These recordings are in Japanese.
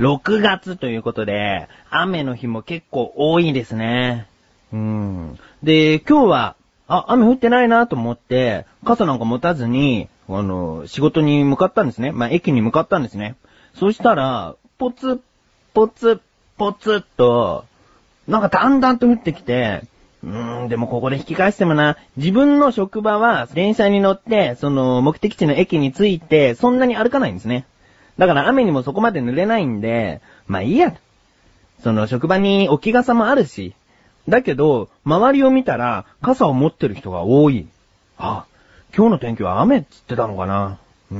6月ということで、雨の日も結構多いですね。うん。で、今日は、あ、雨降ってないなと思って、傘なんか持たずに、あの、仕事に向かったんですね。まあ、駅に向かったんですね。そしたら、ポツ、ポツ、ポツっと、なんかだんだんと降ってきて、うーん、でもここで引き返してもな、自分の職場は電車に乗って、その目的地の駅に着いて、そんなに歩かないんですね。だから雨にもそこまで濡れないんで、まあいいや。その職場に置き傘もあるし。だけど、周りを見たら傘を持ってる人が多い。あ、今日の天気は雨っつってたのかな。うー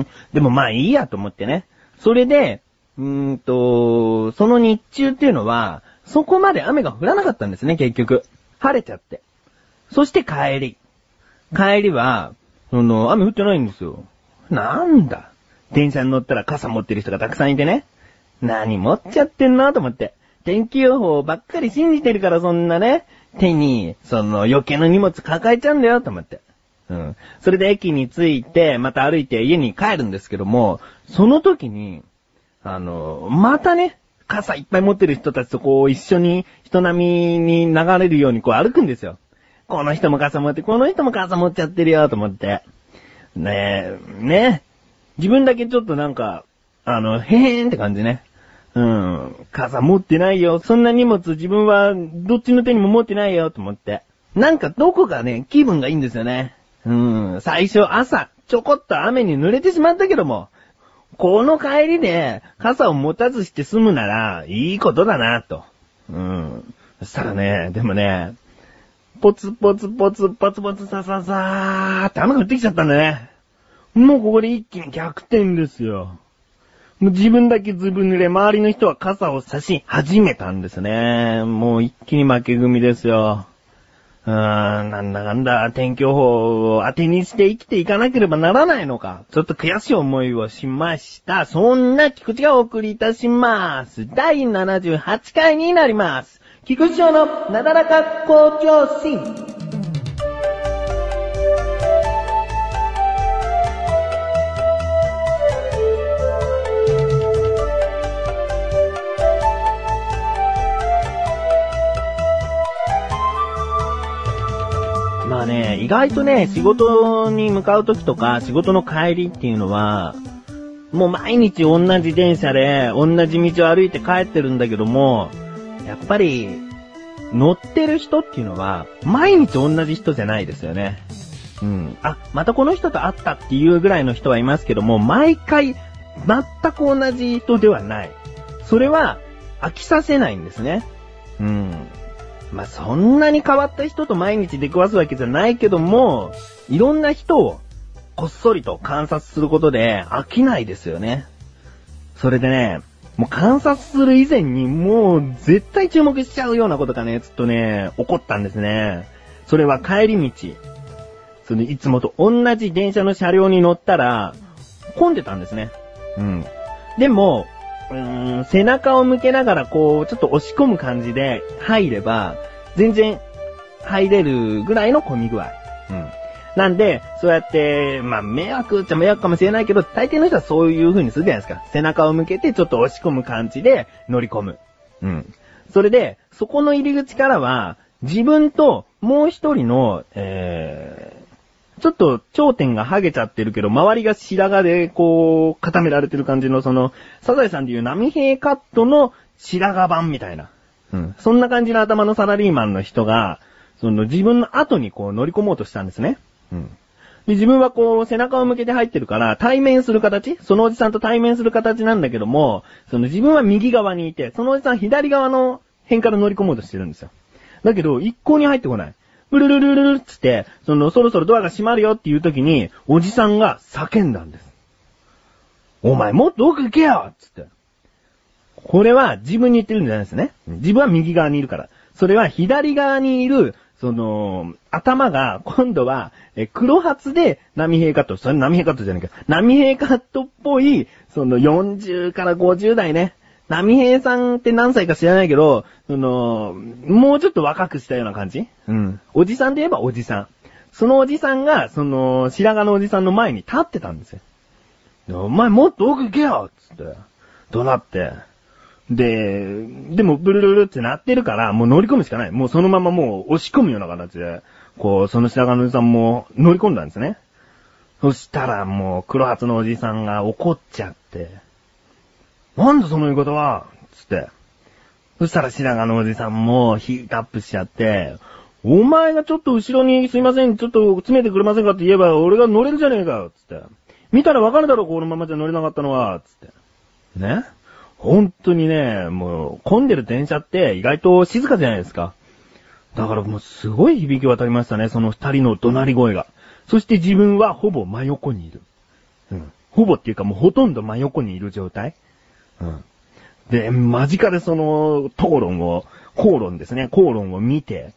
ん。でもまあいいやと思ってね。それで、うーんと、その日中っていうのは、そこまで雨が降らなかったんですね、結局。晴れちゃって。そして帰り。帰りは、その、雨降ってないんですよ。なんだ。電車に乗ったら傘持ってる人がたくさんいてね。何持っちゃってんの？と思って。天気予報ばっかり信じてるからそんなね、手に、その余計な荷物抱えちゃうんだよと思って。うん。それで駅に着いて、また歩いて家に帰るんですけども、その時に、あの、またね、傘いっぱい持ってる人たちとこう一緒に人並みに流れるようにこう歩くんですよ。この人も傘持って、この人も傘持っちゃってるよと思って。ねえ、ねえ自分だけちょっとなんか、あの、へーんって感じね。うん。傘持ってないよ。そんな荷物自分はどっちの手にも持ってないよと思って。なんかどこかね、気分がいいんですよね。うん。最初朝、ちょこっと雨に濡れてしまったけども、この帰りで傘を持たずして済むなら、いいことだな、と。うん。そしたらね、でもね、ポツポツポツポツポツサササーって雨が降ってきちゃったんだね。もうここで一気に逆転ですよ。もう自分だけずぶ濡れ、周りの人は傘を差し始めたんですね。もう一気に負け組ですよ。うーん、なんだかんだ天気予報を当てにして生きていかなければならないのか。ちょっと悔しい思いをしました。そんな菊池がお送りいたします。第78回になります。菊池賞のなだらか向上心。あね、意外とね、仕事に向かう時とか、仕事の帰りっていうのは、もう毎日同じ電車で、同じ道を歩いて帰ってるんだけども、やっぱり、乗ってる人っていうのは、毎日同じ人じゃないですよね。うん。あ、またこの人と会ったっていうぐらいの人はいますけども、毎回、全く同じ人ではない。それは、飽きさせないんですね。うん。まあ、そんなに変わった人と毎日出くわすわけじゃないけども、いろんな人をこっそりと観察することで飽きないですよね。それでね、もう観察する以前にもう絶対注目しちゃうようなことがね、ちょっとね、起こったんですね。それは帰り道。そのいつもと同じ電車の車両に乗ったら、混んでたんですね。うん。でも、うーん、背中を向けながらこう、ちょっと押し込む感じで入れば、全然入れるぐらいの混み具合。うん。なんで、そうやって、まあ、迷惑っちゃ迷惑かもしれないけど、大抵の人はそういう風にするじゃないですか。背中を向けてちょっと押し込む感じで乗り込む。うん。それで、そこの入り口からは、自分ともう一人の、えー、ちょっと頂点が剥げちゃってるけど、周りが白髪でこう、固められてる感じのその、サザエさんでいう波平カットの白髪版みたいな。うん。そんな感じの頭のサラリーマンの人が、その自分の後にこう乗り込もうとしたんですね。うん。で、自分はこう背中を向けて入ってるから、対面する形そのおじさんと対面する形なんだけども、その自分は右側にいて、そのおじさん左側の辺から乗り込もうとしてるんですよ。だけど、一向に入ってこない。ブルルルルルっつって、その、そろそろドアが閉まるよっていう時に、おじさんが叫んだんです。お前もっと奥行けよつって。これは自分に言ってるんじゃないですね。自分は右側にいるから。それは左側にいる、その、頭が、今度は、え、黒髪で波平カット。それ波平カットじゃないか。波平カットっぽい、その40から50代ね。波平さんって何歳か知らないけど、その、もうちょっと若くしたような感じ？うん。おじさんで言えばおじさん。そのおじさんが、その、白髪のおじさんの前に立ってたんですよ。お前もっと奥行けよつって。怒鳴って。で、でもブルルルってなってるから、もう乗り込むしかない。もうそのままもう押し込むような形で、こう、その白髪のおじさんも乗り込んだんですね。そしたらもう黒髪のおじさんが怒っちゃって、なんだその言い方はつって。そしたら白髪のおじさんもヒートアップしちゃって、お前がちょっと後ろにすいません、ちょっと詰めてくれませんかって言えば俺が乗れるじゃねえかよ、つって。見たらわかるだろ、このままじゃ乗れなかったのは、つって。ね本当にね、もう、混んでる電車って意外と静かじゃないですか。だからもうすごい響き渡りましたね、その二人の怒鳴り声が。そして自分はほぼ真横にいる。うん。ほぼっていうかもうほとんど真横にいる状態。で、間近でその、討論を、口論ですね、口論を見て、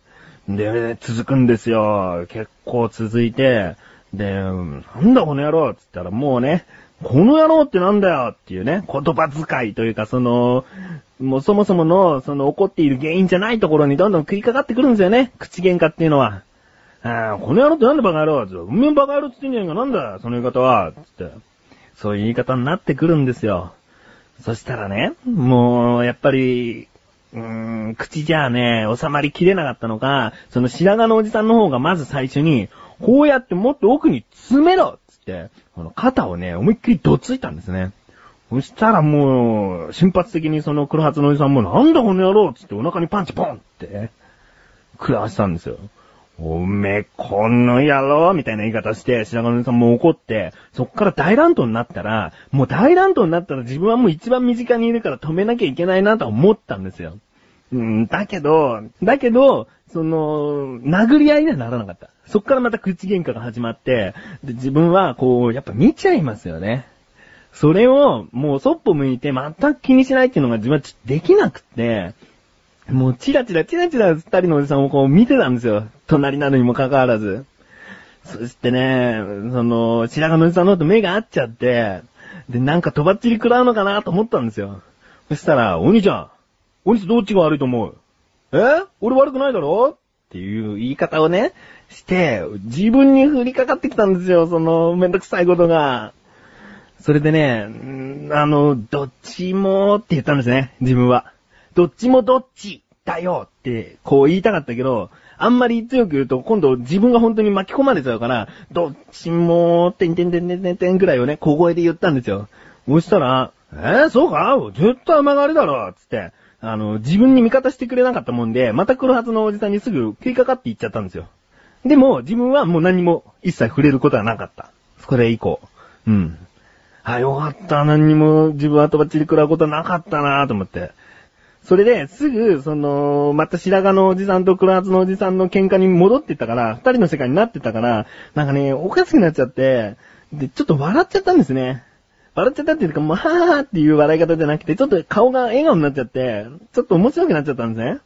で、続くんですよ。結構続いて、で、なんだこの野郎っつったらもうね、この野郎ってなんだよっていうね、言葉遣いというかその、もうそもそもの、その怒っている原因じゃないところにどんどん食いかかってくるんですよね。口喧嘩っていうのは。ああ、この野郎ってなんでバカ野郎って、おめバカ野郎って言ってんじゃねえか、なんだ、その言い方は、つって。そういう言い方になってくるんですよ。そしたらね、もう、やっぱり、うーん、口じゃあね、収まりきれなかったのか、その白髪のおじさんの方がまず最初に、こうやってもっと奥に詰めろつって、この肩をね、思いっきりどついたんですね。そしたらもう、瞬発的にその黒髪のおじさんも、なんだこの野郎つってお腹にパンチポンって、食らわしたんですよ。おめえ、この野郎みたいな言い方して、白髪のおじさんも怒って、そっから大乱闘になったら、もう大乱闘になったら自分はもう一番身近にいるから止めなきゃいけないなと思ったんですよ。うん、だけど、だけど、その、殴り合いにはならなかった。そっからまた口喧嘩が始まって、で、自分はこう、やっぱ見ちゃいますよね。それを、もうそっぽ向いて全く気にしないっていうのが自分はできなくって、もうチラチラチラチラ二人のおじさんをこう見てたんですよ。隣なのにもかかわらず。そしてね、その、白髪のおじさんのと目が合っちゃって、で、なんかとばっちり食らうのかなと思ったんですよ。そしたら、お兄ちゃん、お兄ちゃんどっちが悪いと思う？え？俺悪くないだろ？っていう言い方をね、して、自分に降りかかってきたんですよ、その、めんどくさいことが。それでね、あの、どっちもって言ったんですね、自分は。どっちもどっちだよって、こう言いたかったけど、あんまり強く言うと、今度自分が本当に巻き込まれちゃうから、どっちも、てんてんてんてんてんてんぐらいをね、小声で言ったんですよ。そしたら、えー、そうか？絶対甘がりだろつって、あの、自分に味方してくれなかったもんで、また黒髪のおじさんにすぐ食いかかっていっちゃったんですよ。でも、自分はもう何も一切触れることはなかった。それ以降。うん。あ、よかった。何にも自分はとばっちり食らうことはなかったなと思って。それで、すぐ、その、また白髪のおじさんと黒髪のおじさんの喧嘩に戻ってったから、二人の世界になってたから、なんかね、おかしくなっちゃって、で、ちょっと笑っちゃったんですね。笑っちゃったっていうか、もう、はーっていう笑い方じゃなくて、ちょっと顔が笑顔になっちゃって、ちょっと面白くなっちゃったんですね。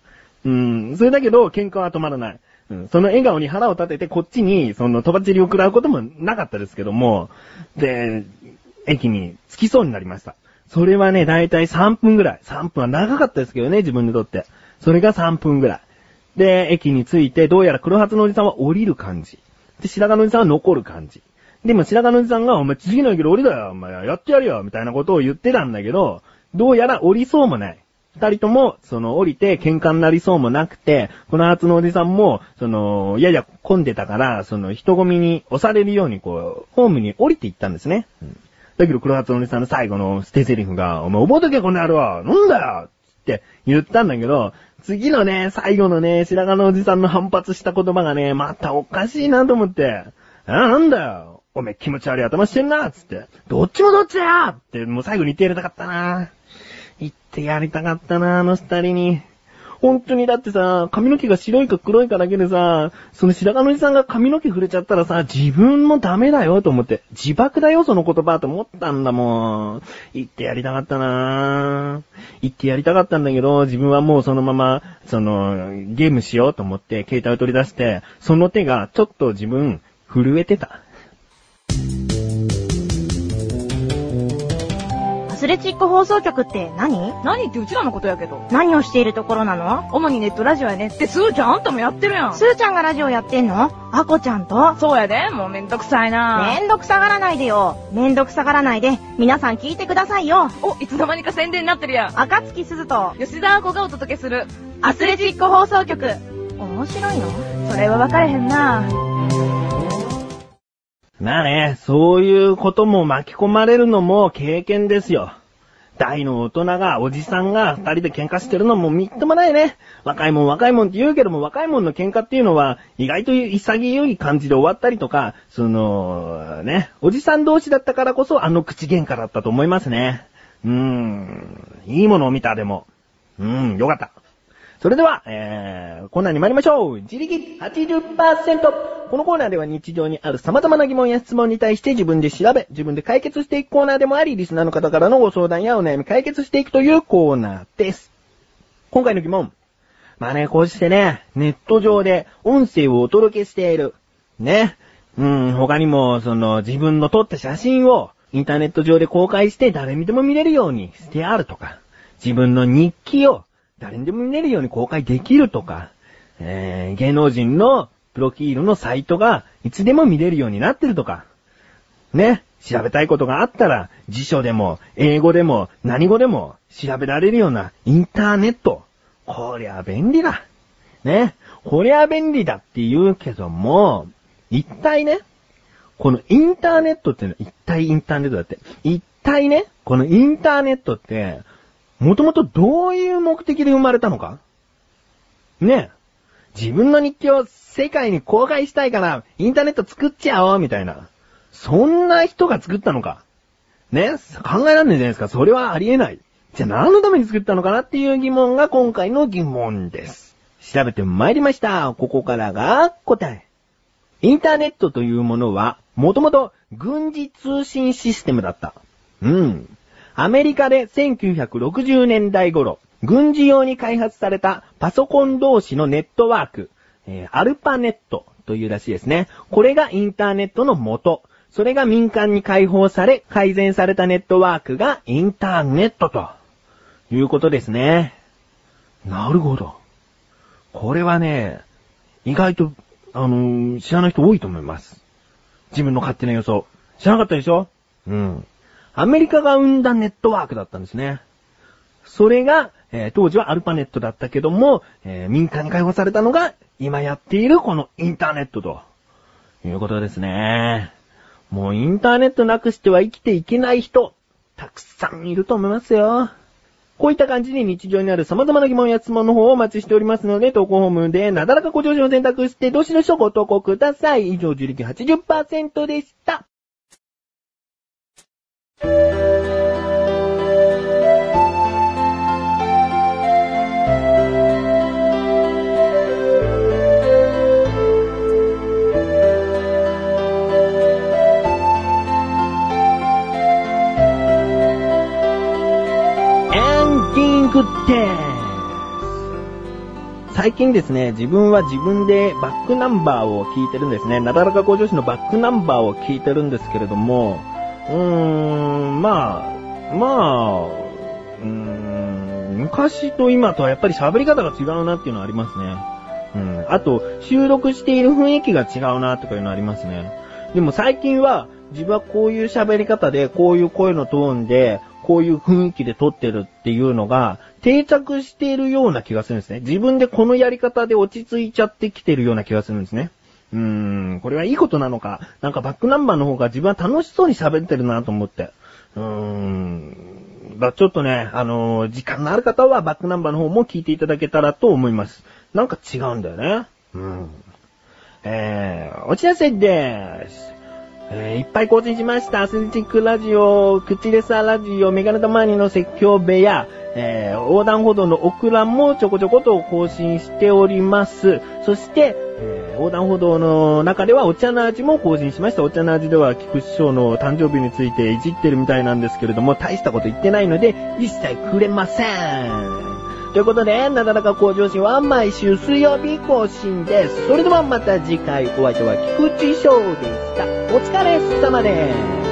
うん、それだけど、喧嘩は止まらない。うん、その笑顔に腹を立てて、こっちに、その、とばちりを食らうこともなかったですけども、で、駅に着きそうになりました。それはね、だいたい3分ぐらい。3分は長かったですけどね、自分にとって。それが3分ぐらい。で、駅に着いて、どうやら黒髪のおじさんは降りる感じ。で、白髪のおじさんは残る感じ。でも白髪のおじさんが、お前次の駅で降りだよ、お前やってやるよ、みたいなことを言ってたんだけど、どうやら降りそうもない。二人とも、その、降りて喧嘩になりそうもなくて、この初のおじさんも、その、やや混んでたから、その、人混みに押されるように、こう、ホームに降りていったんですね。だけど黒髪のおじさんの最後の捨て台詞が、お前覚えとけこの野郎なんだよ！って言ったんだけど、次のね、最後のね、白髪のおじさんの反発した言葉がね、またおかしいなと思って、あ、なんだよおめ気持ち悪い頭してんな！つって、どっちもどっちだよ！って、もう最後に言ってやりたかったな。言ってやりたかったなあの二人に。本当にだってさ、髪の毛が白いか黒いかだけでさ、その白髪のおじさんが髪の毛触れちゃったらさ、自分もダメだよと思って、自爆だよその言葉と思ったんだもん。言ってやりたかったな言ってやりたかったんだけど、自分はもうそのまま、その、ゲームしようと思って、携帯を取り出して、その手がちょっと自分、震えてた。スレチック放送局って何？何ってうちらのことやけど。何をしているところなの？主にネットラジオやねって、すーちゃんあんたもやってるやん。すーちゃんがラジオやってんの？あこちゃんと？そうやで、もうめんどくさいなめんどくさがらないでよ。めんどくさがらないで、皆さん聞いてくださいよ。お、いつの間にか宣伝になってるやん。赤月すずと、吉田あこがお届けする。アスレチック放送局。面白いの？それは分かれへんなまあね、そういうことも巻き込まれるのも経験ですよ。大の大人が、おじさんが二人で喧嘩してるのもみっともないね。若いもん若いもんって言うけども、若いもんの喧嘩っていうのは、意外と潔い感じで終わったりとか、その、ね、おじさん同士だったからこそあの口喧嘩だったと思いますね。うーん、いいものを見たでも。うーん、よかった。それでは、えー、コーナーに参りましょう。自力80%。このコーナーでは日常にある様々な疑問や質問に対して自分で調べ、自分で解決していくコーナーでもあり、リスナーの方からのご相談やお悩み解決していくというコーナーです。今回の疑問。まあね、こうしてね、ネット上で音声をお届けしている。ね。うん、他にも、その、自分の撮った写真をインターネット上で公開して誰にでも見れるようにしてあるとか、自分の日記を誰にでも見れるように公開できるとか、えー、芸能人のプロフィールのサイトがいつでも見れるようになってるとか、ね、調べたいことがあったら辞書でも英語でも何語でも調べられるようなインターネット。こりゃ便利だ。ね、こりゃ便利だって言うけども、一体ね、このインターネットってのは一体インターネットだって。一体ね、このインターネットって、もともとどういう目的で生まれたのか？ねえ自分の日記を世界に公開したいから、インターネット作っちゃおうみたいな。そんな人が作ったのか？ね考えらんないじゃないですか。それはありえない。じゃあ何のために作ったのかなっていう疑問が今回の疑問です。調べてまいりました。ここからが答え。インターネットというものは、もともと軍事通信システムだった。うん。アメリカで1960年代頃、軍事用に開発されたパソコン同士のネットワーク、えーアルパネットというらしいですね。これがインターネットの元。それが民間に開放され、改善されたネットワークがインターネットということですね。なるほど。これはね、意外と、あのー知らない人多いと思います。自分の勝手な予想。知らなかったでしょ？うん。アメリカが生んだネットワークだったんですね。それが、えー当時はアルパネットだったけども、えー民間に開放されたのが、今やっているこのインターネットと、いうことですね。もうインターネットなくしては生きていけない人、たくさんいると思いますよ。こういった感じに日常にある様々な疑問や質問の方をお待ちしておりますので、投稿ホームでなだらかご上司を選択して、どしどしとご投稿ください。以上、自力80%でした。最近ですね、自分は自分でバックナンバーを聞いてるんですね。なだらか向上心のバックナンバーを聞いてるんですけれども、うーん、まあ、まあ、昔と今とはやっぱり喋り方が違うなっていうのはありますね。うん。あと、収録している雰囲気が違うなとかいうのありますね。でも最近は、自分はこういう喋り方で、こういう声のトーンで、こういう雰囲気で撮ってるっていうのが、定着しているような気がするんですね。自分でこのやり方で落ち着いちゃってきてるような気がするんですね。うーん、これはいいことなのか、なんかバックナンバーの方が自分は楽しそうに喋ってるなと思って。うーん、だちょっとね、あのー時間のある方はバックナンバーの方も聞いていただけたらと思います。なんか違うんだよね。うん。えー、お知らせです。えーいっぱい更新しました。アスレチックラジオ、口レサラジオ、メガネタマーニの説教部屋、えー横断歩道のオクラもちょこちょこと更新しております。そして、横断歩道の中ではお茶の味も更新しました。お茶の味では菊師匠の誕生日についていじってるみたいなんですけれども、大したこと言ってないので、一切くれません。ということで、なだらか向上心は毎週水曜日更新です。それではまた次回、お相手は菊池翔でした。お疲れ様です。